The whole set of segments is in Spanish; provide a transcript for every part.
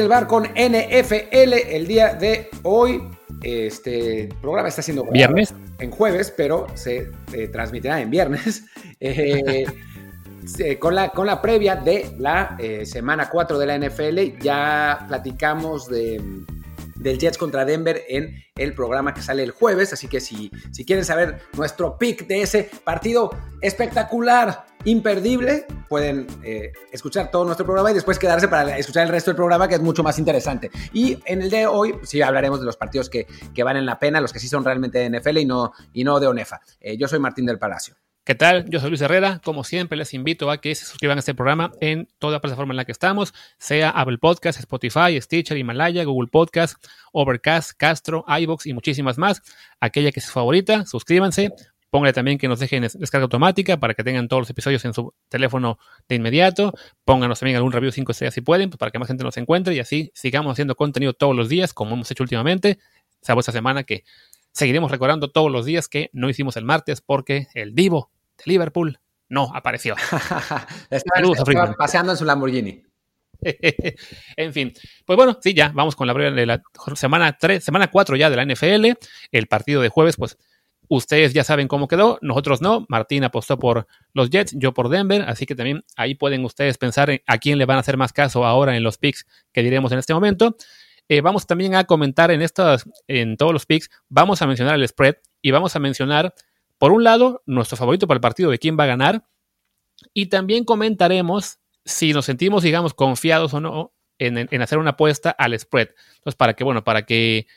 desde el bar con NFL el día de hoy. Este programa está siendo viernes en jueves, pero se eh, transmitirá en viernes. Eh, con, la, con la previa de la eh, semana 4 de la NFL, ya platicamos de del Jets contra Denver en el programa que sale el jueves. Así que si, si quieren saber nuestro pick de ese partido espectacular, imperdible, pueden eh, escuchar todo nuestro programa y después quedarse para escuchar el resto del programa que es mucho más interesante. Y en el de hoy sí hablaremos de los partidos que, que valen la pena, los que sí son realmente de NFL y no, y no de ONEFA. Eh, yo soy Martín del Palacio. ¿Qué tal? Yo soy Luis Herrera. Como siempre, les invito a que se suscriban a este programa en toda plataforma en la que estamos, sea Apple Podcast, Spotify, Stitcher, Himalaya, Google Podcast, Overcast, Castro, iBox y muchísimas más. Aquella que es favorita, suscríbanse. Pónganle también que nos dejen descarga automática para que tengan todos los episodios en su teléfono de inmediato. Pónganos también algún review 5 estrellas si pueden, pues, para que más gente nos encuentre y así sigamos haciendo contenido todos los días, como hemos hecho últimamente. Salvo esta semana que seguiremos recordando todos los días que no hicimos el martes porque el Divo de Liverpool no apareció. Estaba paseando en su Lamborghini. en fin, pues bueno, sí, ya vamos con la breve de la semana 3, semana 4 ya de la NFL. El partido de jueves, pues ustedes ya saben cómo quedó, nosotros no. Martín apostó por los Jets, yo por Denver, así que también ahí pueden ustedes pensar a quién le van a hacer más caso ahora en los picks que diremos en este momento. Eh, vamos también a comentar en estos, en todos los picks, vamos a mencionar el spread y vamos a mencionar, por un lado, nuestro favorito para el partido de quién va a ganar. Y también comentaremos si nos sentimos, digamos, confiados o no en, hacer una apuesta al spread. Entonces, para que, bueno, para que,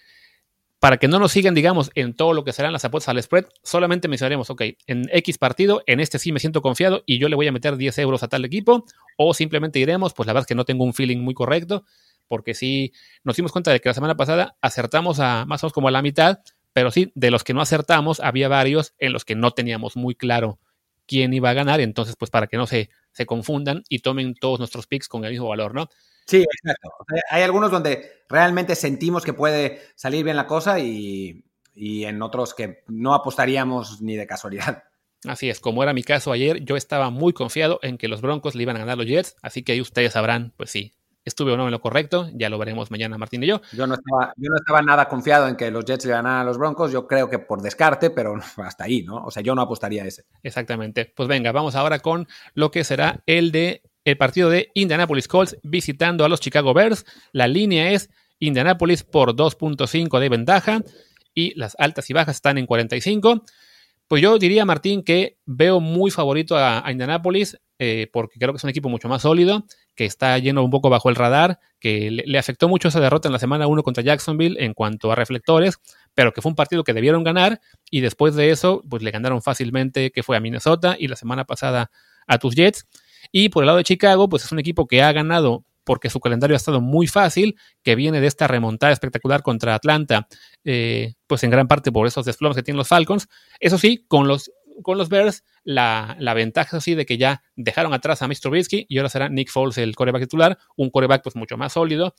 para que no nos sigan, digamos, en todo lo que serán las apuestas al spread, solamente mencionaremos, ok, en X partido, en este sí me siento confiado y yo le voy a meter 10 euros a tal equipo, o simplemente diremos, pues la verdad es que no tengo un feeling muy correcto, porque sí nos dimos cuenta de que la semana pasada acertamos a más o menos como a la mitad, pero sí, de los que no acertamos, había varios en los que no teníamos muy claro quién iba a ganar, entonces pues para que no se, se confundan y tomen todos nuestros picks con el mismo valor, ¿no? Sí, exacto. Hay algunos donde realmente sentimos que puede salir bien la cosa y, y en otros que no apostaríamos ni de casualidad. Así es, como era mi caso ayer, yo estaba muy confiado en que los Broncos le iban a ganar los Jets, así que ahí ustedes sabrán, pues sí, estuve o no en lo correcto, ya lo veremos mañana Martín y yo. Yo no estaba, yo no estaba nada confiado en que los Jets le ganaran a los Broncos, yo creo que por descarte, pero hasta ahí, ¿no? O sea, yo no apostaría a ese. Exactamente. Pues venga, vamos ahora con lo que será el de el partido de Indianapolis Colts visitando a los Chicago Bears. La línea es Indianapolis por 2.5 de ventaja y las altas y bajas están en 45. Pues yo diría, Martín, que veo muy favorito a, Indianapolis eh, porque creo que es un equipo mucho más sólido que está lleno un poco bajo el radar, que le, afectó mucho esa derrota en la semana 1 contra Jacksonville en cuanto a reflectores, pero que fue un partido que debieron ganar y después de eso, pues le ganaron fácilmente, que fue a Minnesota y la semana pasada a tus Jets. Y por el lado de Chicago, pues es un equipo que ha ganado porque su calendario ha estado muy fácil, que viene de esta remontada espectacular contra Atlanta, eh, pues en gran parte por esos desplomes que tienen los Falcons. Eso sí, con los con los Bears, la, ventaja así de que ya dejaron atrás a Mr. Trubisky y ahora será Nick Foles el coreback titular, un coreback pues mucho más sólido,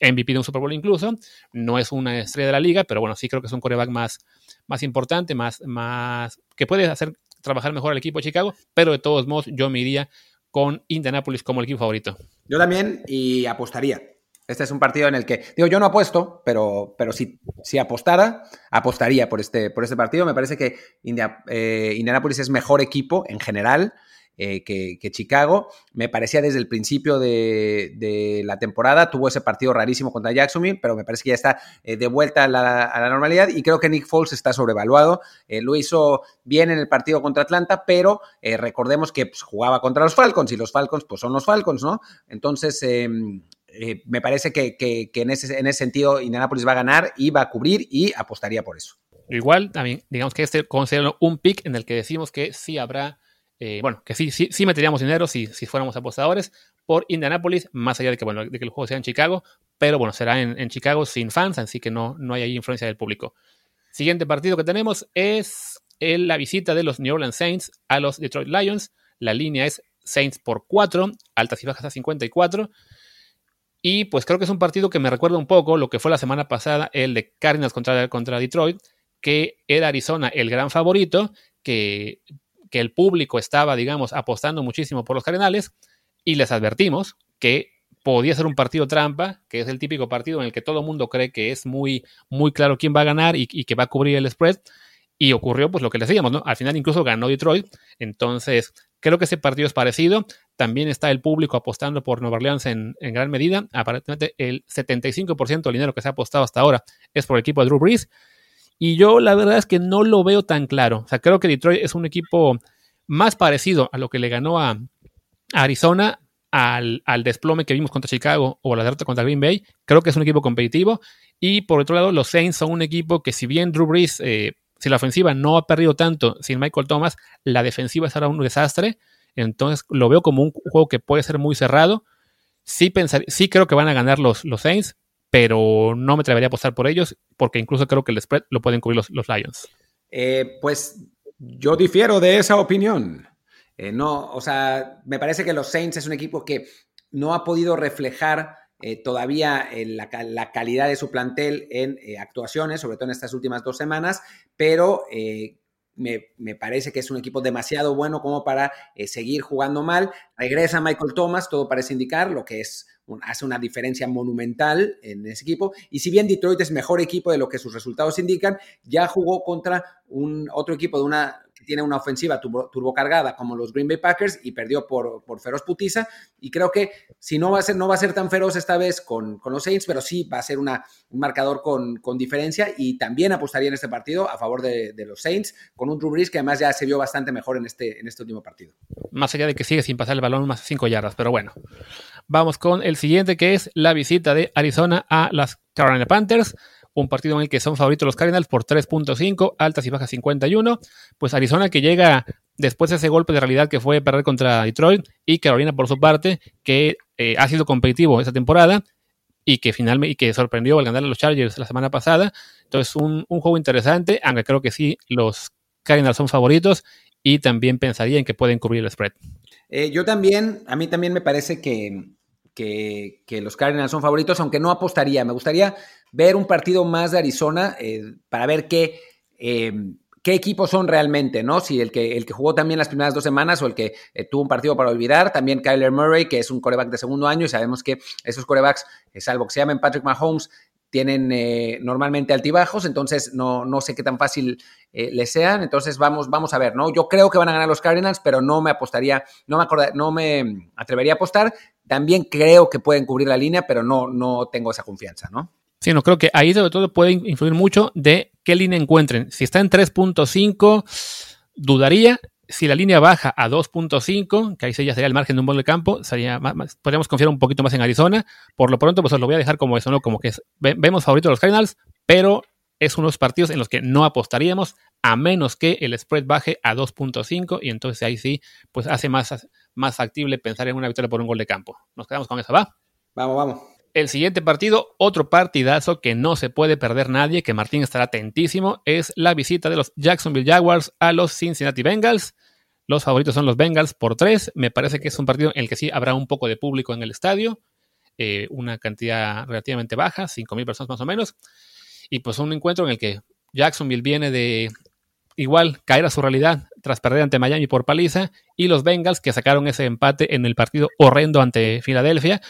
MVP de un Super Bowl incluso, no es una estrella de la liga, pero bueno, sí creo que es un coreback más, más importante, más, más, que puede hacer trabajar mejor al equipo de Chicago, pero de todos modos yo me iría con Indianapolis como el equipo favorito. Yo también y apostaría. Este es un partido en el que, digo, yo no apuesto, pero, pero si, si apostara, apostaría por este, por este partido. Me parece que India, eh, Indianapolis es mejor equipo en general eh, que, Chicago. Me parecía desde el principio de, la temporada, tuvo ese partido rarísimo contra Jacksonville, pero me parece que ya está eh, de vuelta a la, normalidad y creo que Nick Foles está sobrevaluado. lo hizo bien en el partido contra Atlanta, pero recordemos que pues, jugaba contra los Falcons y los Falcons pues son los Falcons, ¿no? Entonces em, eh, me parece que, en, ese, en ese sentido Indianapolis va a ganar y va a cubrir y apostaría por eso. Igual, también, digamos que este considero un pick en el que decimos que sí habrá, eh, bueno, que sí, sí, sí meteríamos dinero si, fuéramos apostadores por Indianapolis, más allá de que, bueno, de que el juego sea en Chicago, pero bueno, será en, Chicago sin fans, así que no, no hay ahí influencia del público. Siguiente partido que tenemos es la visita de los New Orleans Saints a los Detroit Lions. La línea es Saints por 4, altas y bajas a 54. Y pues creo que es un partido que me recuerda un poco lo que fue la semana pasada, el de Cardinals contra, contra Detroit, que era Arizona el gran favorito, que, que el público estaba, digamos, apostando muchísimo por los Cardenales, y les advertimos que podía ser un partido trampa, que es el típico partido en el que todo el mundo cree que es muy, muy claro quién va a ganar y, que va a cubrir el spread. Y ocurrió pues lo que le decíamos, ¿no? Al final incluso ganó Detroit. Entonces, creo que ese partido es parecido. También está el público apostando por Nueva Orleans en, gran medida. Aparentemente el 75% del dinero que se ha apostado hasta ahora es por el equipo de Drew Brees. Y yo la verdad es que no lo veo tan claro. O sea, creo que Detroit es un equipo más parecido a lo que le ganó a, Arizona, al, desplome que vimos contra Chicago o la derrota contra Green Bay. Creo que es un equipo competitivo. Y por otro lado, los Saints son un equipo que si bien Drew Brees, eh, si la ofensiva no ha perdido tanto sin Michael Thomas, la defensiva será un desastre. Entonces lo veo como un juego que puede ser muy cerrado. Sí, pensar, sí creo que van a ganar los, los Saints, pero no me atrevería a apostar por ellos porque incluso creo que el spread lo pueden cubrir los, los Lions. Eh, pues yo difiero de esa opinión. Eh, no, o sea, me parece que los Saints es un equipo que no ha podido reflejar eh, todavía la, calidad de su plantel en actuaciones, sobre todo en estas últimas dos semanas, pero me, parece que es un equipo demasiado bueno como para seguir jugando mal. Regresa Michael Thomas, todo parece indicar, lo que es hace una diferencia monumental en ese equipo. Y si bien Detroit es mejor equipo de lo que sus resultados indican, ya jugó contra un otro equipo de una tiene una ofensiva turbocargada como los Green Bay Packers y perdió por, por feroz putiza. Y creo que si no va a ser, no va a ser tan feroz esta vez con, con los Saints, pero sí va a ser una, un marcador con, con, diferencia. Y también apostaría en este partido a favor de, de, los Saints con un Drew Brees que además ya se vio bastante mejor en este, en este último partido. Más allá de que sigue sin pasar el balón más cinco yardas, pero bueno. Vamos con el siguiente que es la visita de Arizona a las Carolina Panthers. Un partido en el que son favoritos los Cardinals por 3.5, altas y bajas 51. Pues Arizona que llega después de ese golpe de realidad que fue perder contra Detroit y Carolina por su parte que eh, ha sido competitivo esta temporada y que finalmente que sorprendió al ganar a los Chargers la semana pasada. Entonces un, un juego interesante, aunque creo que sí los Cardinals son favoritos y también pensaría en que pueden cubrir el spread. Eh, yo también, a mí también me parece que, que, los Cardinals son favoritos, aunque no apostaría. Me gustaría ver un partido más de Arizona eh, para ver qué, eh, qué equipos son realmente, ¿no? Si el que, el que jugó también las primeras dos semanas o el que tuvo un partido para olvidar. También Kyler Murray, que es un coreback de segundo año y sabemos que esos corebacks, salvo que se llamen Patrick Mahomes, tienen eh, normalmente altibajos, entonces no, no, sé qué tan fácil eh, les sean. Entonces vamos, vamos a ver, ¿no? Yo creo que van a ganar los Cardinals, pero no me apostaría, no me, no me atrevería a apostar. También creo que pueden cubrir la línea, pero no, no tengo esa confianza, ¿no? Sí, no, creo que ahí sobre todo puede influir mucho de qué línea encuentren. Si está en 3.5, dudaría si la línea baja a 2.5, que ahí ya sería el margen de un gol de campo, sería podríamos confiar un poquito más en Arizona. Por lo pronto, pues os lo voy a dejar como eso, ¿no? Como que vemos favoritos los Cardinals, pero es unos partidos en los que no apostaríamos a menos que el spread baje a 2.5 y entonces ahí sí, pues hace más, más factible pensar en una victoria por un gol de campo. Nos quedamos con eso, ¿va? Vamos, vamos. El siguiente partido, otro partidazo que no se puede perder nadie, que Martín estará atentísimo, es la visita de los Jacksonville Jaguars a los Cincinnati Bengals. Los favoritos son los Bengals por tres. Me parece que es un partido en el que sí habrá un poco de público en el estadio, eh, una cantidad relativamente baja, 5.000 personas más o menos. Y pues un encuentro en el que Jacksonville viene de igual caer a su realidad tras perder ante Miami por paliza y los Bengals que sacaron ese empate en el partido horrendo ante Filadelfia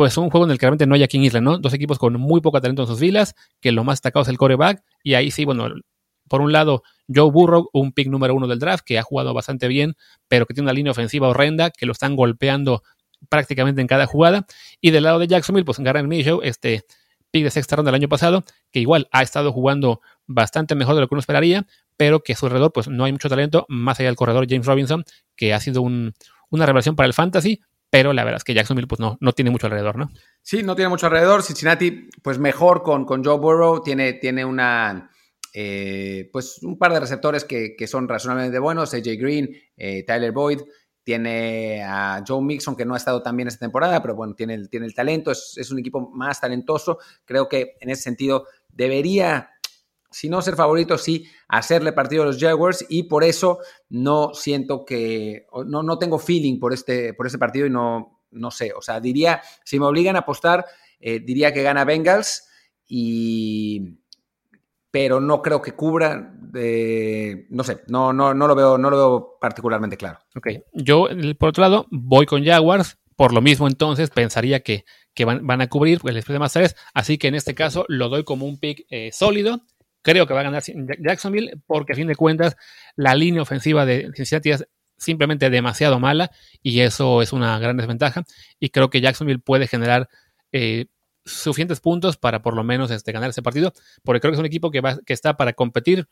pues un juego en el que realmente no hay aquí en Isla, ¿no? Dos equipos con muy poco talento en sus filas, que lo más destacado es el coreback, y ahí sí, bueno, por un lado, Joe Burrow, un pick número uno del draft, que ha jugado bastante bien, pero que tiene una línea ofensiva horrenda, que lo están golpeando prácticamente en cada jugada. Y del lado de Jacksonville, pues Garrett Minshew, este pick de sexta ronda del año pasado, que igual ha estado jugando bastante mejor de lo que uno esperaría, pero que a su alrededor pues no hay mucho talento, más allá del corredor James Robinson, que ha sido una revelación para el fantasy, pero la verdad es que Jacksonville pues no, no tiene mucho alrededor, ¿no? Sí, no tiene mucho alrededor. Cincinnati, pues mejor con, con Joe Burrow, tiene, tiene una, eh, pues un par de receptores que, son razonablemente buenos, AJ Green, eh, Tyler Boyd, tiene a Joe Mixon que no ha estado tan bien esta temporada, pero bueno, tiene el, tiene el talento, es, es un equipo más talentoso. Creo que en ese sentido debería si no ser favorito, sí hacerle partido a los Jaguars y por eso no siento que, no, no tengo feeling por este, por este partido y no, no sé, o sea, diría, si me obligan a apostar, eh, diría que gana Bengals y pero no creo que cubra, no sé, no, no, no, lo veo, no lo veo particularmente claro. Yo por otro lado voy con Jaguars, por lo mismo entonces pensaría que, que van, a cubrir el spread de más 3. Así que en este caso lo doy como un pick eh, sólido. Creo que va a ganar Jacksonville porque a fin de cuentas la línea ofensiva de Cincinnati es simplemente demasiado mala y eso es una gran desventaja. Y creo que Jacksonville puede generar eh, suficientes puntos para por lo menos este, ganar ese partido, porque creo que es un equipo que, va, que está para competir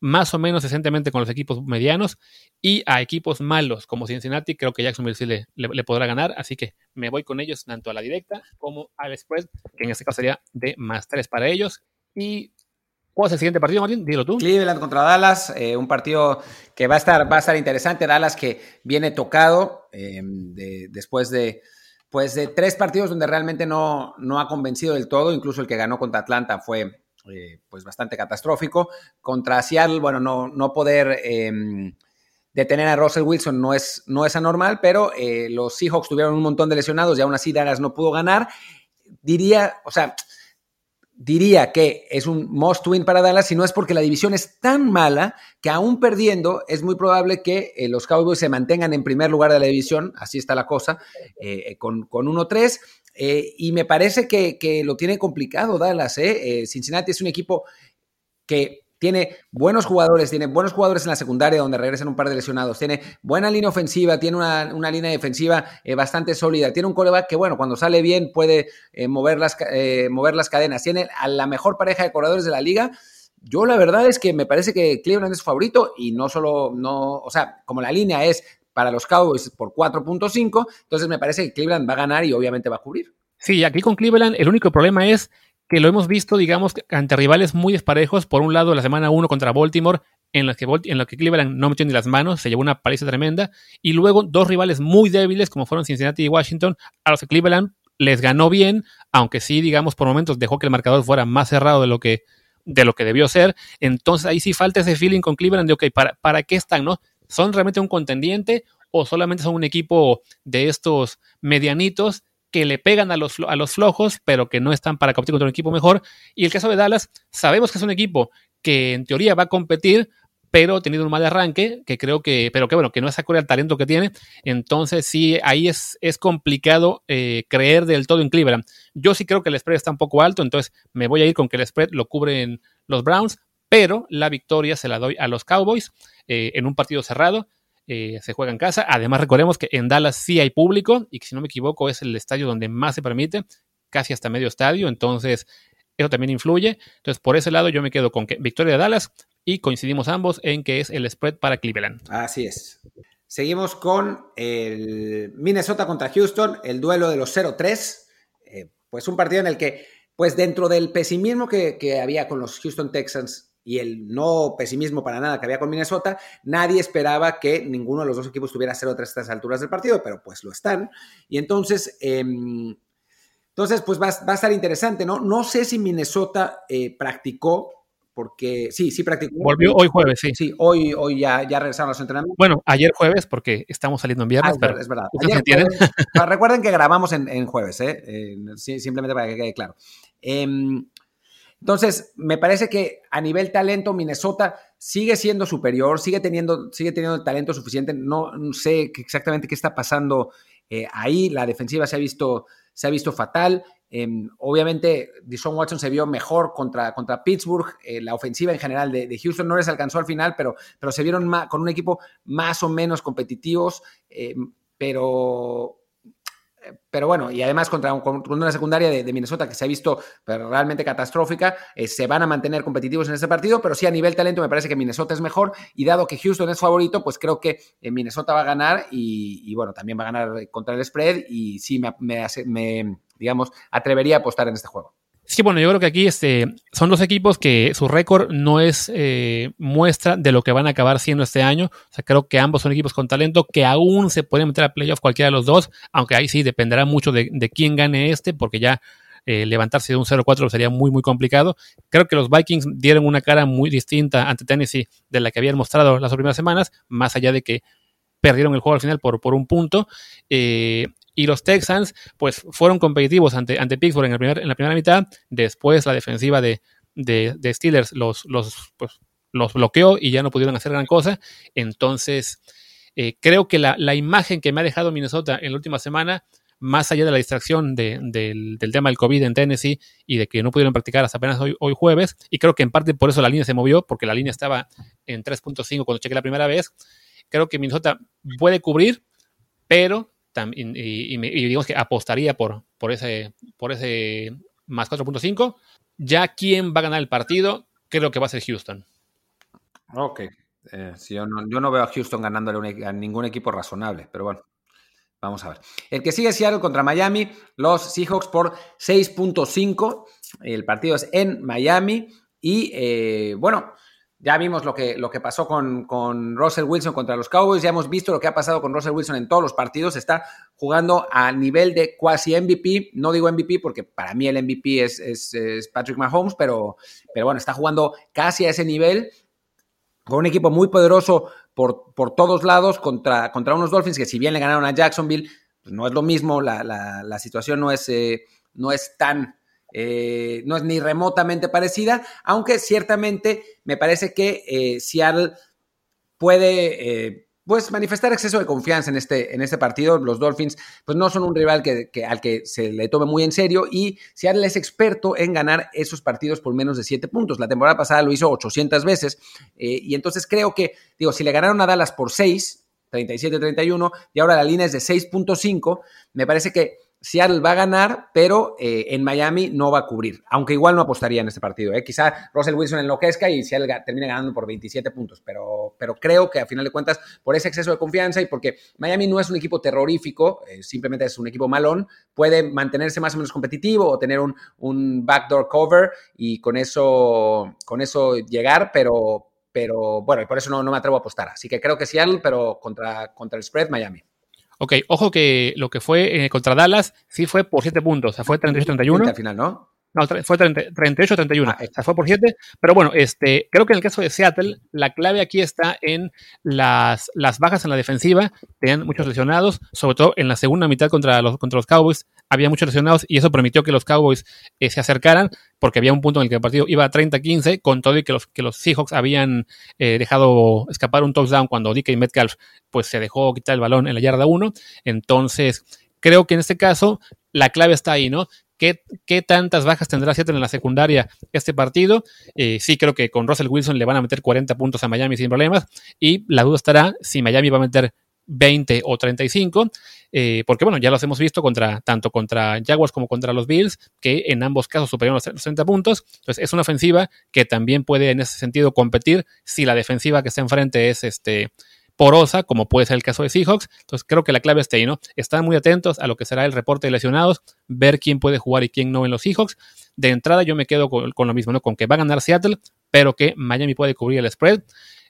más o menos decentemente con los equipos medianos y a equipos malos como Cincinnati, creo que Jacksonville sí le, podrá ganar, así que me voy con ellos tanto a la directa como al spread, que en este caso sería de más 3 para ellos. Y ¿Cuál es el siguiente partido, Martín? Dilo tú. Cleveland contra Dallas, eh, un partido que va a estar, va a estar interesante. Dallas que viene tocado eh, después de, pues de tres partidos donde realmente no, no ha convencido del todo. Incluso el que ganó contra Atlanta fue eh, pues bastante catastrófico. Contra Seattle, bueno, no, no poder em, detener a Russell Wilson no es, no es anormal, pero los Seahawks tuvieron un montón de lesionados y aún así Dallas no pudo ganar. Diría, o sea, diría que es un must win para Dallas, si no es porque la división es tan mala que aún perdiendo es muy probable que eh, los Cowboys se mantengan en primer lugar de la división, así está la cosa, eh, con, con 1-3. Eh, y me parece que, que, lo tiene complicado Dallas. Cincinnati es un equipo que tiene buenos jugadores, tiene buenos jugadores en la secundaria donde regresan un par de lesionados, tiene buena línea ofensiva, tiene una, línea defensiva eh, bastante sólida, tiene un coreback que, bueno, cuando sale bien puede eh, mover, las, eh, mover las cadenas, tiene a la mejor pareja de corredores de la liga. Yo la verdad es que me parece que Cleveland es su favorito y no solo, no, o sea, como la línea es para los Cowboys por 4.5, entonces me parece que Cleveland va a ganar y obviamente va a cubrir. Sí, aquí con Cleveland el único problema es que lo hemos visto, digamos, ante rivales muy desparejos. Por un lado, la semana 1 contra Baltimore, en la, que, en que Cleveland no metió ni las manos, se llevó una paliza tremenda. Y luego dos rivales muy débiles, como fueron Cincinnati y Washington, a los que Cleveland les ganó bien, aunque sí, digamos, por momentos dejó que el marcador fuera más cerrado de lo que, de lo que debió ser. Entonces ahí sí falta ese feeling con Cleveland de, ok, ¿para, ¿para qué están? ¿no? ¿Son realmente un contendiente o solamente son un equipo de estos medianitos que le pegan a los, a los flojos, pero que no están para competir contra un equipo mejor. Y el caso de Dallas, sabemos que es un equipo que en teoría va a competir, pero ha tenido un mal arranque, que creo que, pero que bueno, que no es acorde al talento que tiene. Entonces, sí, ahí es, es complicado eh, creer del todo en Cleveland. Yo sí creo que el spread está un poco alto, entonces me voy a ir con que el spread lo cubren los Browns, pero la victoria se la doy a los Cowboys eh, en un partido cerrado. Eh, se juega en casa. Además, recordemos que en Dallas sí hay público y que si no me equivoco es el estadio donde más se permite, casi hasta medio estadio. Entonces, eso también influye. Entonces, por ese lado yo me quedo con que victoria de Dallas y coincidimos ambos en que es el spread para Cleveland. Así es. Seguimos con el Minnesota contra Houston, el duelo de los 0-3. Eh, pues un partido en el que, pues dentro del pesimismo que, que había con los Houston Texans y el no pesimismo para nada que había con Minnesota, nadie esperaba que ninguno de los dos equipos tuviera 0-3 a estas alturas del partido, pero pues lo están. Y entonces, em, entonces pues va, a estar interesante, ¿no? No sé si Minnesota eh, practicó, porque sí, sí practicó. Volvió hoy jueves, sí. Sí, hoy, hoy ya, ya regresaron los entrenamientos. Bueno, ayer jueves, porque estamos saliendo en viernes. Ah, es verdad. recuerden que grabamos en, jueves, ¿eh? ¿eh? simplemente para que quede claro. Entonces, me parece que a nivel talento, Minnesota sigue siendo superior, sigue teniendo, sigue teniendo el talento suficiente. No, sé exactamente qué está pasando eh, ahí. La defensiva se ha visto, se ha visto fatal. Em, obviamente, Dishon Watson se vio mejor contra, contra Pittsburgh. Eh, la ofensiva en general de, Houston no les alcanzó al final, pero, pero se vieron con un equipo más o menos competitivos. Em, pero pero bueno, y además contra, una secundaria de, Minnesota que se ha visto realmente catastrófica, eh, se van a mantener competitivos en este partido, pero sí a nivel talento me parece que Minnesota es mejor y dado que Houston es favorito, pues creo que eh, Minnesota va a ganar y, bueno, también va a ganar contra el spread y sí me, me digamos, atrevería a apostar en este juego. Sí, bueno, yo creo que aquí este, son dos equipos que su récord no es eh, muestra de lo que van a acabar siendo este año. O sea, creo que ambos son equipos con talento que aún se pueden meter a playoff cualquiera de los dos, aunque ahí sí dependerá mucho de, quién gane este, porque ya eh, levantarse de un 0-4 sería muy, muy complicado. Creo que los Vikings dieron una cara muy distinta ante Tennessee de la que habían mostrado las primeras semanas, más allá de que perdieron el juego al final por, por un punto. Eh, y los Texans, pues, fueron competitivos ante, ante Pittsburgh en, en la primera mitad. Después la defensiva de, de, Steelers los, los, pues, los bloqueó y ya no pudieron hacer gran cosa. Entonces, eh, creo que la, imagen que me ha dejado Minnesota en la última semana más allá de la distracción del, tema del COVID en Tennessee y de que no pudieron practicar hasta apenas hoy, hoy jueves, y creo que en parte por eso la línea se movió, porque la línea estaba en 3.5 cuando chequé la primera vez, creo que Minnesota puede cubrir, pero también, y, digamos que apostaría por, por, ese, por ese más 4.5. Ya quién va a ganar el partido, creo que va a ser Houston. Ok. Eh, yo, no, veo a Houston ganándole a ningún equipo razonable, pero bueno. Vamos a ver. El que sigue Seattle contra Miami, los Seahawks por 6.5. El partido es en Miami. Y eh, bueno, ya vimos lo que, lo que pasó con, con, Russell Wilson contra los Cowboys. Ya hemos visto lo que ha pasado con Russell Wilson en todos los partidos. Está jugando a nivel de cuasi MVP. No digo MVP porque para mí el MVP es, es, Patrick Mahomes, pero, pero bueno, está jugando casi a ese nivel con un equipo muy poderoso por, por todos lados contra, contra unos Dolphins que si bien le ganaron a Jacksonville, pues no es lo mismo, la, la, situación no es, eh, no es tan, eh, no es ni remotamente parecida, aunque ciertamente me parece que eh, Seattle puede pues manifestar exceso de confianza en este, en este partido. Los Dolphins pues no son un rival que, al que se le tome muy en serio y Seattle es experto en ganar esos partidos por menos de 7 puntos. La temporada pasada lo hizo 800 veces eh, y entonces creo que, digo, si le ganaron a Dallas por 6, 37-31 y ahora la línea es de 6.5, me parece que Seattle va a ganar, pero eh, en Miami no va a cubrir, aunque igual no apostaría en este partido. ¿eh? Quizá Russell Wilson enloquezca y Seattle termine ganando por 27 puntos, pero, creo que a final de cuentas, por ese exceso de confianza y porque Miami no es un equipo terrorífico, eh, simplemente es un equipo malón, puede mantenerse más o menos competitivo o tener un, backdoor cover y con eso, con eso llegar, pero, pero bueno, y por eso no, no me atrevo a apostar. Así que creo que Seattle, pero contra, contra el spread Miami. Ok, ojo que lo que fue eh, contra Dallas sí fue por 7 puntos, o sea, fue 38-31. Al final, ¿no? No, fue 38-31, ah, o sea, fue por 7. Pero bueno, este, creo que en el caso de Seattle, la clave aquí está en las, las bajas en la defensiva. Tenían muchos lesionados, sobre todo en la segunda mitad contra los, contra los Cowboys. Había muchos lesionados y eso permitió que los Cowboys eh, se acercaran, porque había un punto en el que el partido iba a 30-15, con todo y que los, que los Seahawks habían eh, dejado escapar un touchdown cuando DK Metcalf pues, se dejó quitar el balón en la yarda 1. Entonces, creo que en este caso la clave está ahí, ¿no? ¿Qué, tantas bajas tendrá Seattle en la secundaria este partido? Eh, sí, creo que con Russell Wilson le van a meter 40 puntos a Miami sin problemas. Y la duda estará si Miami va a meter 20 o 35, eh, porque bueno, ya los hemos visto contra, tanto contra Jaguars como contra los Bills, que en ambos casos superaron los 30 puntos. Entonces es una ofensiva que también puede en ese sentido competir si la defensiva que está enfrente es este, porosa, como puede ser el caso de Seahawks. Entonces creo que la clave está ahí, ¿no? Están muy atentos a lo que será el reporte de lesionados, ver quién puede jugar y quién no en los Seahawks. De entrada yo me quedo con, lo mismo, ¿no? Con que va a ganar Seattle, pero que Miami puede cubrir el spread.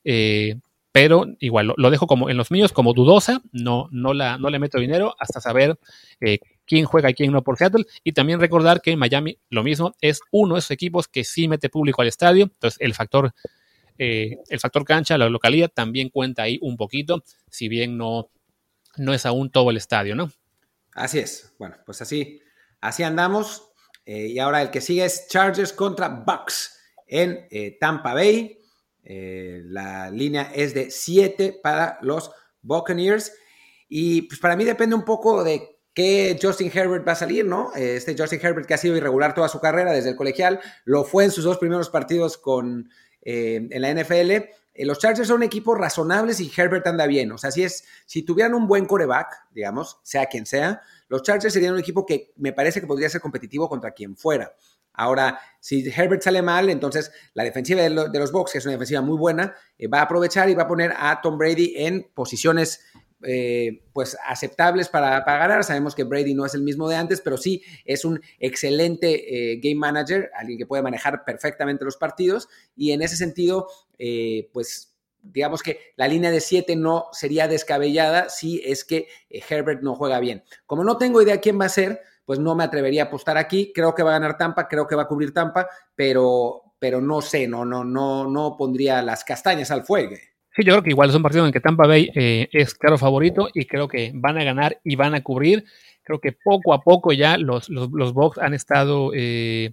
Eh, pero igual lo, dejo como en los míos como dudosa, no, no, la, no le meto dinero hasta saber eh, quién juega y quién no por Seattle. Y también recordar que Miami lo mismo es uno de esos equipos que sí mete público al estadio, entonces el factor eh, el factor cancha, la localidad, también cuenta ahí un poquito, si bien no, no es aún todo el estadio, ¿no? Así es. Bueno, pues así, así andamos. Eh, y ahora el que sigue es Chargers contra Bucks en eh, Tampa Bay. la línea es de 7 para los Buccaneers. Y pues para mí depende un poco de qué Justin Herbert va a salir, ¿no? Este Justin Herbert que ha sido irregular toda su carrera desde el colegial, lo fue en sus dos primeros partidos con eh, en la NFL. Eh, los Chargers son un equipo razonables y Herbert anda bien. O sea, si, es, si tuvieran un buen coreback, digamos, sea quien sea, los Chargers serían un equipo que me parece que podría ser competitivo contra quien fuera. Ahora, si Herbert sale mal, entonces la defensiva de, los Bucks, que es una defensiva muy buena, eh, va a aprovechar y va a poner a Tom Brady en posiciones eh, pues aceptables para, para, ganar. Sabemos que Brady no es el mismo de antes, pero sí es un excelente eh, game manager, alguien que puede manejar perfectamente los partidos y en ese sentido, eh, pues digamos que la línea de 7 no sería descabellada si es que Herbert no juega bien. Como no tengo idea quién va a ser, pues no me atrevería a apostar aquí. Creo que va a ganar Tampa, creo que va a cubrir Tampa, pero, pero no sé, no, no, no, no pondría las castañas al fuego. Sí, yo creo que igual es un partido en que Tampa Bay eh, es claro favorito y creo que van a ganar y van a cubrir. Creo que poco a poco ya los, los, Bucks han estado eh,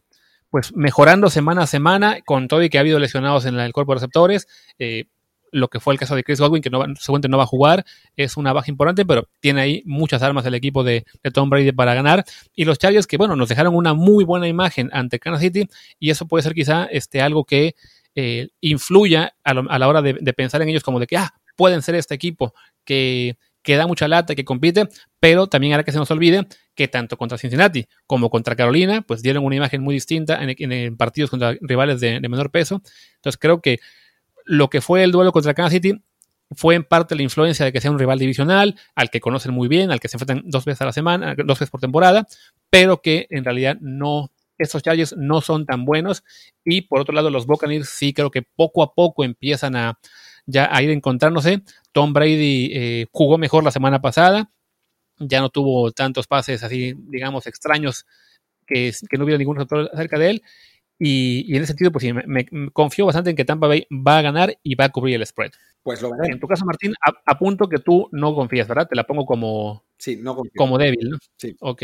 pues mejorando semana a semana con todo y que ha habido lesionados en el cuerpo de receptores. Eh, lo que fue el caso de Chris Godwin, que no, seguramente no va a jugar, es una baja importante, pero tiene ahí muchas armas el equipo de, Tom Brady para ganar. Y los Chargers que, bueno, nos dejaron una muy buena imagen ante Kansas City y eso puede ser quizá este, algo que eh, influya a, la hora de, pensar en ellos como de que, ah, pueden ser este equipo que, da mucha lata, que compite, pero también hará que se nos olvide que tanto contra Cincinnati como contra Carolina, pues dieron una imagen muy distinta en, partidos contra rivales de, menor peso. Entonces creo que lo que fue el duelo contra Kansas City fue en parte la influencia de que sea un rival divisional, al que conocen muy bien, al que se enfrentan dos veces a la semana, dos veces por temporada, pero que en realidad no, estos Chargers no son tan buenos. Y por otro lado, los Buccaneers sí creo que poco a poco empiezan a ya a ir encontrándose. Tom Brady eh, jugó mejor la semana pasada, ya no tuvo tantos pases así, digamos, extraños que, que no hubiera ningún receptor cerca de él. Y, en ese sentido, pues sí, me, confío bastante en que Tampa Bay va a ganar y va a cubrir el spread. Pues lo veré. En tu caso, Martín, apunto que tú no confías, ¿verdad? Te la pongo como, sí, no como débil, ¿no? Sí. Ok.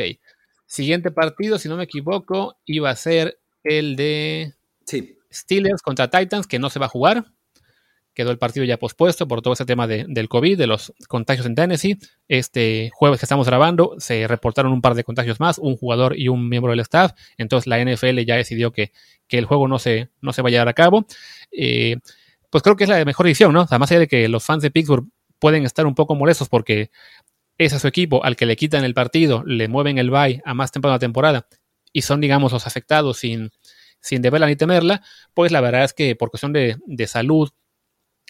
Siguiente partido, si no me equivoco, iba a ser el de sí. Steelers contra Titans, que no se va a jugar quedó el partido ya pospuesto por todo ese tema del COVID, de los contagios en Tennessee. Este jueves que estamos grabando se reportaron un par de contagios más, un jugador y un miembro del staff. Entonces la NFL ya decidió que, el juego no se, no se va a llevar a cabo. Eh, pues creo que es la mejor decisión, ¿no? Además más allá de que los fans de Pittsburgh pueden estar un poco molestos porque es a su equipo al que le quitan el partido, le mueven el bye a más temprano la temporada y son, digamos, los afectados sin, sin deberla ni temerla, pues la verdad es que por cuestión de, de salud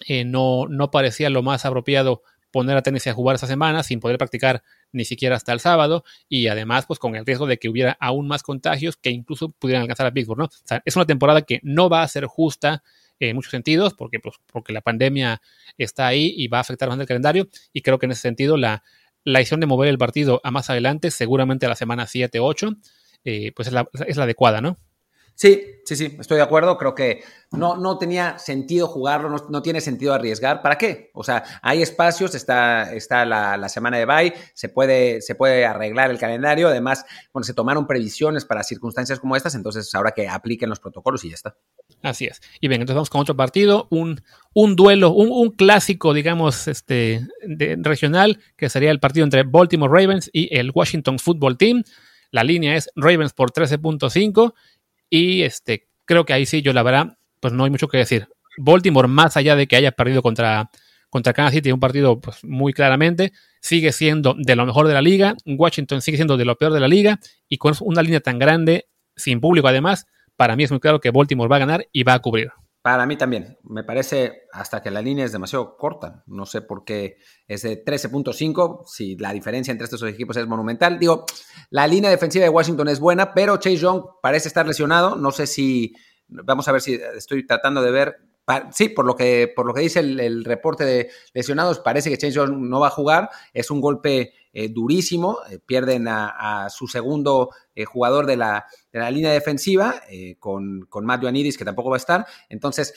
eh, no, no parecía lo más apropiado poner a Tennessee a jugar esa semana sin poder practicar ni siquiera hasta el sábado y además pues con el riesgo de que hubiera aún más contagios que incluso pudieran alcanzar a Pittsburgh, ¿no? es una temporada que no va a ser justa en muchos sentidos porque, pues, porque la pandemia está ahí y va a afectar bastante el calendario y creo que en ese sentido la, la decisión de mover el partido a más adelante, seguramente a la semana 7-8, eh, pues es la, es la adecuada, ¿no? Sí, sí, sí, estoy de acuerdo. Creo que no, no tenía sentido jugarlo, no, tiene sentido arriesgar. ¿Para qué? O sea, hay espacios, está, está la, semana de bye, se puede, se puede arreglar el calendario. Además, bueno, se tomaron previsiones para circunstancias como estas, entonces ahora que apliquen los protocolos y ya está. Así es. Y bien, entonces vamos con otro partido, un, un duelo, un, un, clásico, digamos, este, regional, que sería el partido entre Baltimore Ravens y el Washington Football Team. La línea es Ravens por 13.5 y este, creo que ahí sí, yo la verdad, pues no hay mucho que decir. Baltimore, más allá de que haya perdido contra, contra Kansas City, un partido pues, muy claramente, sigue siendo de lo mejor de la liga. Washington sigue siendo de lo peor de la liga. Y con una línea tan grande, sin público además, para mí es muy claro que Baltimore va a ganar y va a cubrir. Para mí también. Me parece hasta que la línea es demasiado corta. No sé por qué es de 13.5, si la diferencia entre estos dos equipos es monumental. Digo, la línea defensiva de Washington es buena, pero Chase Young parece estar lesionado. No sé si, vamos a ver si estoy tratando de ver. Sí, por lo que, por lo que dice el, reporte de lesionados, parece que Chase Young no va a jugar. Es un golpe eh, durísimo. Eh, pierden a, su segundo eh, jugador de la, línea defensiva, con, con Matt Ioannidis, que tampoco va a estar. Entonces,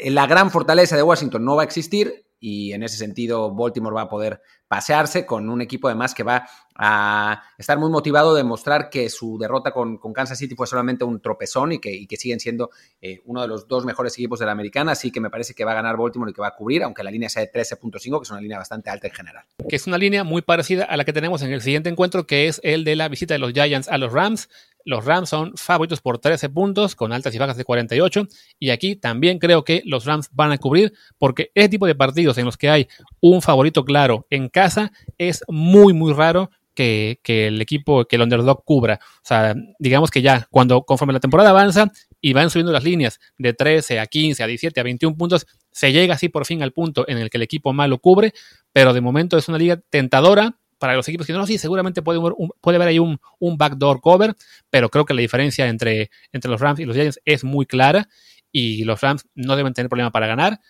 la gran fortaleza de Washington no va a existir y en ese sentido Baltimore va a poder pasearse con un equipo además que va a estar muy motivado de mostrar que su derrota con, Kansas City fue solamente un tropezón y que, que siguen siendo eh, uno de los dos mejores equipos de la americana, así que me parece que va a ganar Baltimore y que va a cubrir, aunque la línea sea de 13.5, que es una línea bastante alta en general. Que es una línea muy parecida a la que tenemos en el siguiente encuentro, que es el de la visita de los Giants a los Rams. Los Rams son favoritos por 13 puntos, con altas y bajas de 48. Y aquí también creo que los Rams van a cubrir, porque ese tipo de partidos en los que hay un favorito claro en casa es muy, muy raro que, el equipo, que el underdog cubra. O sea, digamos que ya cuando conforme la temporada avanza y van subiendo las líneas de 13 a 15, a 17, a 21 puntos, se llega así por fin al punto en el que el equipo malo cubre, pero de momento es una liga tentadora para los equipos que no, sí, seguramente puede, puede haber ahí un, un, backdoor cover, pero creo que la diferencia entre, entre los Rams y los Giants es muy clara y los Rams no deben tener problema para ganar.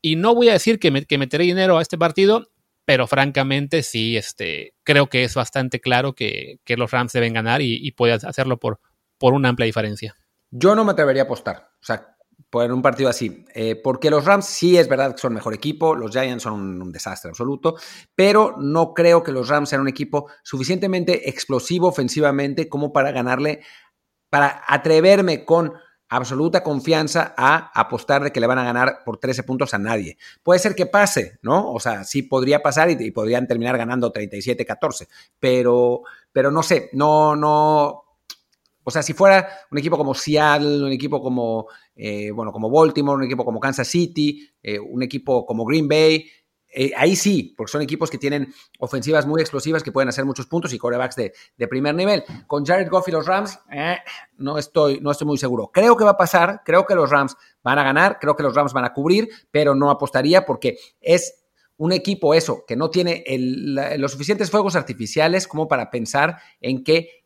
Y no voy a decir que, me, que meteré dinero a este partido, pero francamente sí, este, creo que es bastante claro que, los Rams deben ganar y, y pueden hacerlo por, por una amplia diferencia. Yo no me atrevería a apostar. O sea, por un partido así. Eh, porque los Rams sí es verdad que son mejor equipo, los Giants son un, desastre absoluto, pero no creo que los Rams sean un equipo suficientemente explosivo ofensivamente como para ganarle, para atreverme con absoluta confianza a apostar de que le van a ganar por 13 puntos a nadie. Puede ser que pase, ¿no? O sea, sí podría pasar y, podrían terminar ganando 37-14, pero, pero no sé, no, no. O sea, si fuera un equipo como Seattle, un equipo como, eh, bueno, como Baltimore, un equipo como Kansas City, eh, un equipo como Green Bay, eh, ahí sí, porque son equipos que tienen ofensivas muy explosivas que pueden hacer muchos puntos y corebacks de, primer nivel. Con Jared Goff y los Rams, no, estoy, no estoy muy seguro. Creo que va a pasar, creo que los Rams van a ganar, creo que los Rams van a cubrir, pero no apostaría porque es un equipo eso, que no tiene los suficientes fuegos artificiales como para pensar en que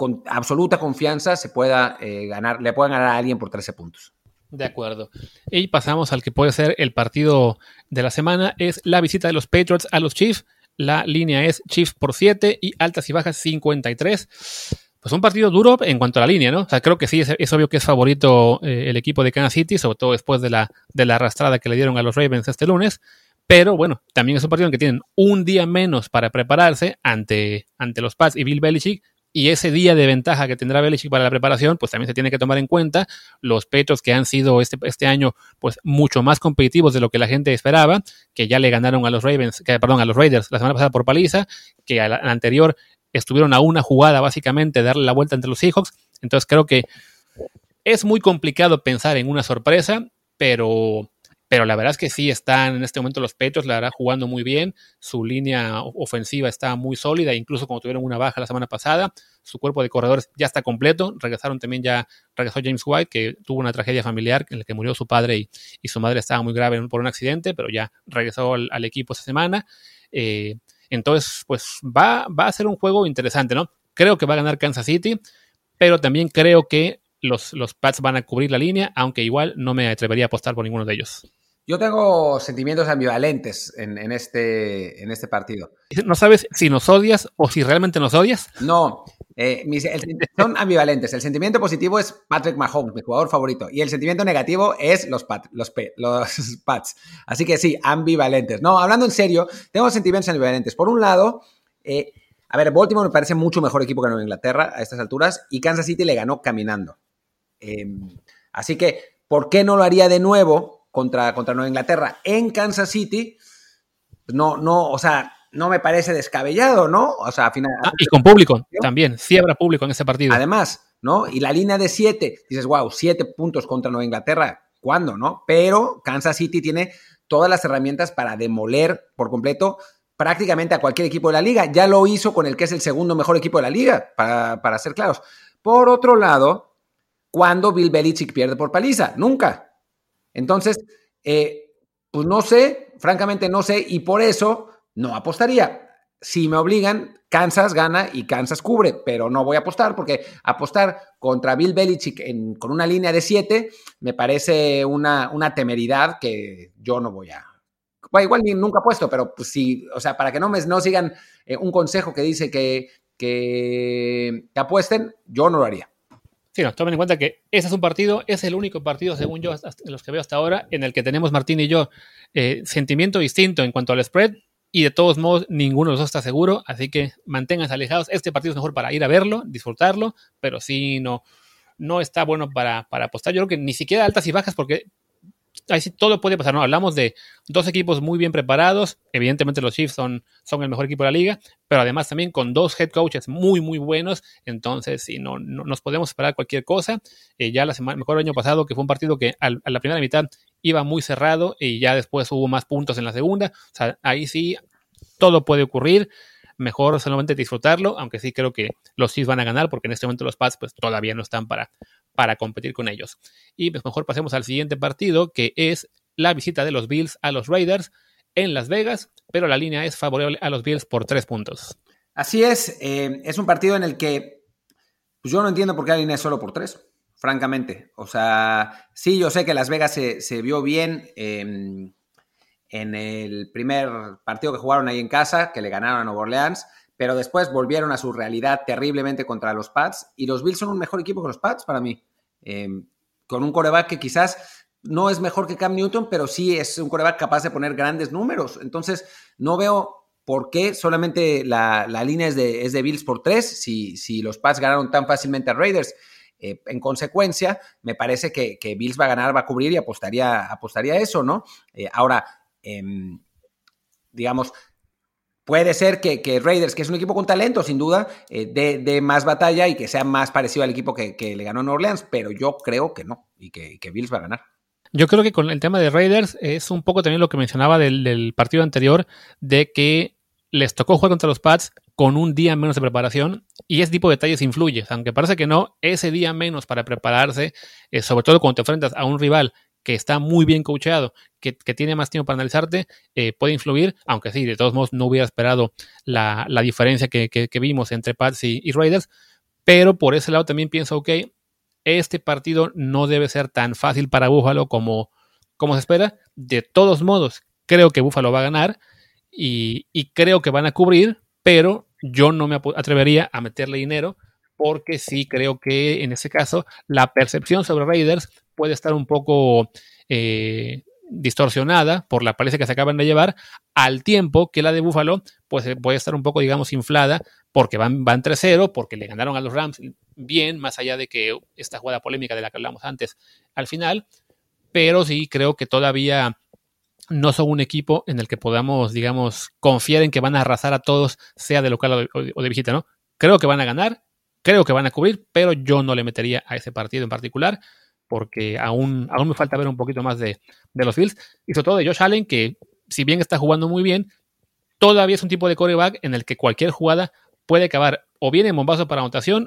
con absoluta confianza se pueda eh, ganar, le puedan ganar a alguien por 13 puntos. De acuerdo. Y pasamos al que puede ser el partido de la semana. Es la visita de los Patriots a los Chiefs. La línea es Chiefs por 7 y altas y bajas 53. Pues un partido duro en cuanto a la línea, ¿no? O sea, creo que sí, es, obvio que es favorito eh, el equipo de Kansas City, sobre todo después de la, de la arrastrada que le dieron a los Ravens este lunes. Pero bueno, también es un partido en que tienen un día menos para prepararse ante, ante los Pats y Bill Belichick, y ese día de ventaja que tendrá Belichick para la preparación, pues también se tiene que tomar en cuenta los pechos que han sido este, este año pues mucho más competitivos de lo que la gente esperaba, que ya le ganaron a los Ravens, que, perdón, a los Raiders la semana pasada por paliza, que a la, anterior estuvieron a una jugada básicamente de darle la vuelta entre los Seahawks. Entonces creo que es muy complicado pensar en una sorpresa, pero pero la verdad es que sí están en este momento los Petros, la verdad, jugando muy bien. Su línea ofensiva está muy sólida, incluso como tuvieron una baja la semana pasada. Su cuerpo de corredores ya está completo. Regresaron también ya, regresó James White, que tuvo una tragedia familiar en la que murió su padre y, su madre estaba muy grave por un accidente, pero ya regresó al, equipo esta semana. Eh, entonces, pues va, va a ser un juego interesante, ¿no? Creo que va a ganar Kansas City, pero también creo que los, los Pats van a cubrir la línea, aunque igual no me atrevería a apostar por ninguno de ellos. Yo tengo sentimientos ambivalentes en, este, en este partido. ¿No sabes si nos odias o si realmente nos odias? No, eh, son ambivalentes. El sentimiento positivo es Patrick Mahomes, mi jugador favorito. Y el sentimiento negativo es los, los, los Pats. Así que sí, ambivalentes. No, hablando en serio, tengo sentimientos ambivalentes. Por un lado, eh, a ver, Baltimore me parece mucho mejor equipo que Nueva Inglaterra a estas alturas y Kansas City le ganó caminando. Em, así que, ¿por qué no lo haría de nuevo? Contra, contra Nueva Inglaterra en Kansas City, no, no, o sea, no me parece descabellado, ¿no? O sea, al final. Ah, y con público también, habrá público en ese partido. Además, ¿no? Y la línea de siete, dices, wow, siete puntos contra Nueva Inglaterra, ¿cuándo, no? Pero Kansas City tiene todas las herramientas para demoler por completo prácticamente a cualquier equipo de la liga. Ya lo hizo con el que es el segundo mejor equipo de la liga, para, para ser claros. Por otro lado, ¿cuándo Bill Belichick pierde por paliza? Nunca. Entonces, eh, pues no sé, francamente no sé, y por eso no apostaría. Si me obligan, Kansas gana y Kansas cubre, pero no voy a apostar porque apostar contra Bill Belichick con una línea de 7 me parece una, una, temeridad que yo no voy a. Bueno, igual ni, nunca apuesto, pero pues sí, o sea, para que no me no sigan eh, un consejo que dice que, que, que apuesten, yo no lo haría. Sí, tomen en cuenta que ese es un partido, es el único partido, según yo, en los que veo hasta ahora, en el que tenemos Martín y yo eh, sentimiento distinto en cuanto al spread, y de todos modos ninguno de los dos está seguro, así que manténganse alejados. Este partido es mejor para ir a verlo, disfrutarlo, pero sí no, no está bueno para, para apostar. Yo creo que ni siquiera altas y bajas, porque ahí sí todo puede pasar, ¿no? Hablamos de dos equipos muy bien preparados. Evidentemente los Chiefs son, son el mejor equipo de la liga, pero además también con dos head coaches muy, muy buenos. Entonces, sí, no, nos podemos esperar cualquier cosa. Eh, ya la semana, mejor el año pasado, que fue un partido que a la primera mitad iba muy cerrado y ya después hubo más puntos en la segunda. O sea, ahí sí todo puede ocurrir. Mejor solamente disfrutarlo, aunque sí creo que los Chiefs van a ganar porque en este momento los Pats pues todavía no están para, para competir con ellos. Y pues mejor pasemos al siguiente partido, que es la visita de los Bills a los Raiders en Las Vegas, pero la línea es favorable a los Bills por tres puntos. Así es, eh, es un partido en el que pues yo no entiendo por qué la línea es solo por tres, francamente. O sea, sí, yo sé que Las Vegas se, vio bien em, en el primer partido que jugaron ahí en casa, que le ganaron a Nueva Orleans, pero después volvieron a su realidad terriblemente contra los Pats y los Bills son un mejor equipo que los Pats para mí. Em, con un coreback que quizás no es mejor que Cam Newton, pero sí es un coreback capaz de poner grandes números. Entonces, no veo por qué solamente la, línea es de, es de, Bills por tres si, si los Pats ganaron tan fácilmente a Raiders. Eh, en consecuencia, me parece que, Bills va a ganar, va a cubrir y apostaría, apostaría a eso, ¿no? Eh, ahora, em, digamos, Puede ser que, Raiders, que es un equipo con talento, sin duda, eh, dé, más batalla y que sea más parecido al equipo que, le ganó en Orleans, pero yo creo que no y que, Bills va a ganar. Yo creo que con el tema de Raiders es un poco también lo que mencionaba del, partido anterior, de que les tocó jugar contra los Pats con un día menos de preparación y ese tipo de detalles influye. Aunque parece que no, ese día menos para prepararse, eh, sobre todo cuando te enfrentas a un rival que está muy bien coacheado, que, tiene más tiempo para analizarte, eh, puede influir, aunque sí, de todos modos no hubiera esperado la, diferencia que, vimos entre Pats y, Raiders, pero por ese lado también pienso, ok, este partido no debe ser tan fácil para Buffalo como, como se espera. De todos modos, creo que Buffalo va a ganar y, y creo que van a cubrir, pero yo no me atrevería a meterle dinero porque sí creo que en ese caso la percepción sobre Raiders puede estar un poco eh, distorsionada por la paliza que se acaban de llevar, al tiempo que la de Buffalo pues, eh, puede estar un poco, digamos, inflada porque van, van 3-0, porque le ganaron a los Rams bien, más allá de que esta jugada polémica de la que hablamos antes al final, pero sí creo que todavía no son un equipo en el que podamos, digamos, confiar en que van a arrasar a todos, sea de local o de visita, ¿no? Creo que van a ganar, creo que van a cubrir, pero yo no le metería a ese partido en particular porque aún, aún me falta ver un poquito más de, los Bills y sobre todo de Josh Allen, que si bien está jugando muy bien, todavía es un tipo de coreback en el que cualquier jugada puede acabar o bien en bombazo para anotación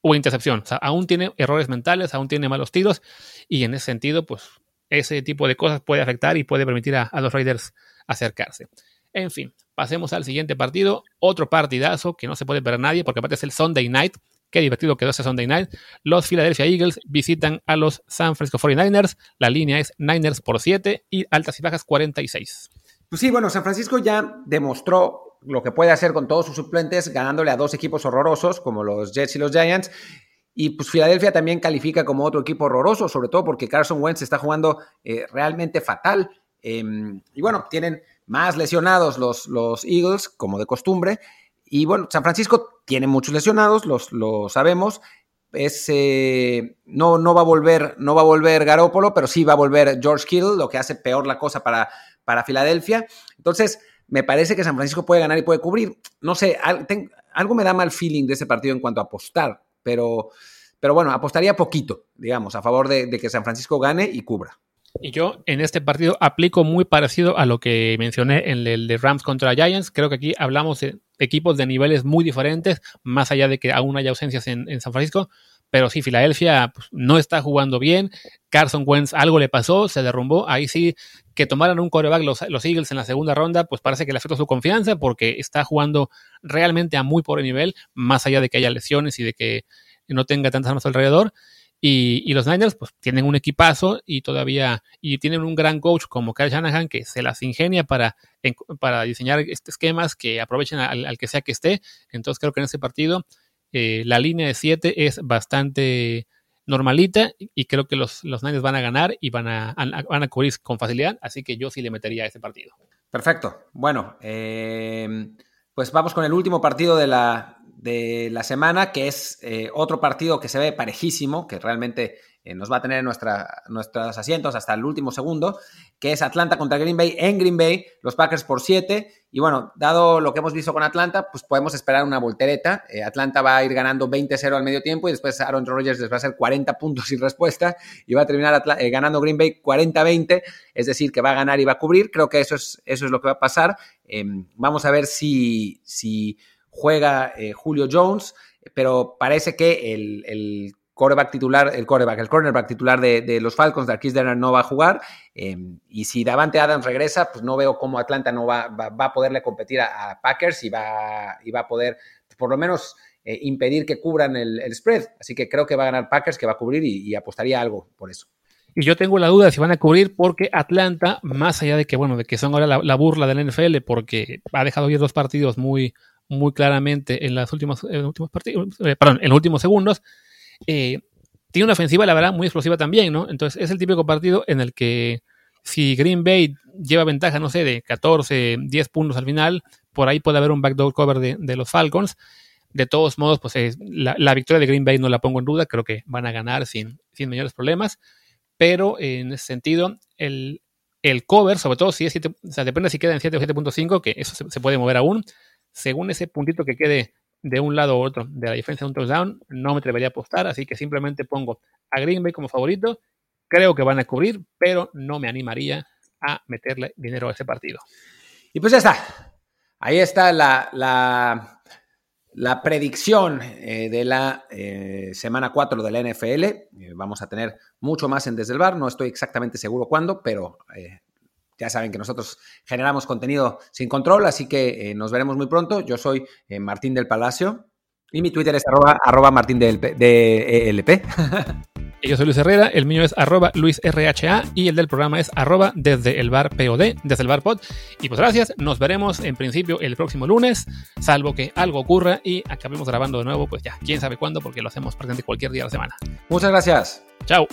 o intercepción. O sea, aún tiene errores mentales, aún tiene malos tiros y en ese sentido, pues ese tipo de cosas puede afectar y puede permitir a, los Raiders acercarse. En fin, pasemos al siguiente partido. Otro partidazo que no se puede perder nadie porque aparte es el Sunday Night. Qué divertido quedó ese Sunday Night. Los Philadelphia Eagles visitan a los San Francisco 49ers. La línea es Niners por 7 y altas y bajas 46. Pues sí, bueno, San Francisco ya demostró lo que puede hacer con todos sus suplentes, ganándole a dos equipos horrorosos como los Jets y los Giants. Y pues Filadelfia también califica como otro equipo horroroso, sobre todo porque Carson Wentz está jugando eh, realmente fatal. Em, y bueno, tienen más lesionados los, los Eagles, como de costumbre. Y bueno, San Francisco tiene muchos lesionados, los, lo sabemos. No, no va a volver, no va a volver Garópolo, pero sí va a volver George Kittle, lo que hace peor la cosa para, para Filadelfia. Entonces, me parece que San Francisco puede ganar y puede cubrir. No sé, algo me da mal feeling de ese partido en cuanto a apostar, pero, pero bueno, apostaría poquito, digamos, a favor de que San Francisco gane y cubra. Y yo en este partido aplico muy parecido a lo que mencioné en el de Rams contra Giants. Creo que aquí hablamos de equipos de niveles muy diferentes, más allá de que aún haya ausencias en, San Francisco. Pero sí, Filadelfia pues, no está jugando bien. Carson Wentz algo le pasó, se derrumbó. Ahí sí, que tomaran un coreback los, los Eagles en la segunda ronda, pues parece que le afectó su confianza porque está jugando realmente a muy pobre nivel, más allá de que haya lesiones y de que no tenga tantas armas alrededor. Y, los Niners pues tienen un equipazo y todavía y tienen un gran coach como Kyle Shanahan que se las ingenia para, para diseñar este esquemas que aprovechen al, que sea que esté. Entonces creo que en este partido eh, la línea de 7 es bastante normalita y creo que los, los Niners van a ganar y van a, van a cubrir con facilidad. Así que yo sí le metería a ese partido. Perfecto. Bueno, eh, pues vamos con el último partido de la, de la semana, que es eh, otro partido que se ve parejísimo, que realmente eh, nos va a tener nuestra, nuestros asientos hasta el último segundo, que es Atlanta contra Green Bay en Green Bay, los Packers por 7. Y bueno, dado lo que hemos visto con Atlanta, pues podemos esperar una voltereta. Eh, Atlanta va a ir ganando 20-0 al medio tiempo y después Aaron Rodgers les va a hacer 40 puntos sin respuesta y va a terminar ganando Green Bay 40-20, es decir, que va a ganar y va a cubrir. Creo que eso es, eso es lo que va a pasar. Em, vamos a ver si... si juega eh, Julio Jones, pero parece que el, el coreback titular, el coreback, el cornerback titular de, los Falcons, Darkis Denner, no va a jugar. Em, y si Davante Adams regresa, pues no veo cómo Atlanta no va, va, a poderle competir a, Packers y va, y va a poder, por lo menos, eh, impedir que cubran el, spread. Así que creo que va a ganar Packers, que va a cubrir y, apostaría algo por eso. Y yo tengo la duda si van a cubrir porque Atlanta, más allá de que, bueno, de que son ahora la, la burla del NFL porque ha dejado ir dos partidos muy, muy claramente en, las últimas, los últimos partidos, eh, perdón, en los últimos segundos. Eh, tiene una ofensiva, la verdad, muy explosiva también, ¿no? Entonces es el típico partido en el que si Green Bay lleva ventaja, no sé, de 14, 10 puntos al final, por ahí puede haber un backdoor cover de, los Falcons. De todos modos, pues la, victoria de Green Bay no la pongo en duda, creo que van a ganar sin, sin mayores problemas, pero en ese sentido, el, el cover, sobre todo si es 7, o sea, depende si queda en 7 o 7.5, que eso se, puede mover aún, según ese puntito que quede de un lado u otro de la diferencia de un touchdown, no me atrevería a apostar, así que simplemente pongo a Green Bay como favorito. Creo que van a cubrir, pero no me animaría a meterle dinero a ese partido. Y pues ya está. Ahí está la, la, predicción eh, de la eh, semana 4 de la NFL. Eh, vamos a tener mucho más en Desde el Bar. No estoy exactamente seguro cuándo, pero ya saben que nosotros generamos contenido sin control, así que nos veremos muy pronto. Yo soy Martín del Palacio y mi Twitter es arroba, martín de, de ELP. Yo soy Luis Herrera, el mío es arroba luisrha y el del programa es arroba desde el bar POD, desde el bar pod. Y pues gracias, nos veremos en principio el próximo lunes, salvo que algo ocurra y acabemos grabando de nuevo, pues ya, quién sabe cuándo, porque lo hacemos presente cualquier día de la semana. Muchas gracias. Chao.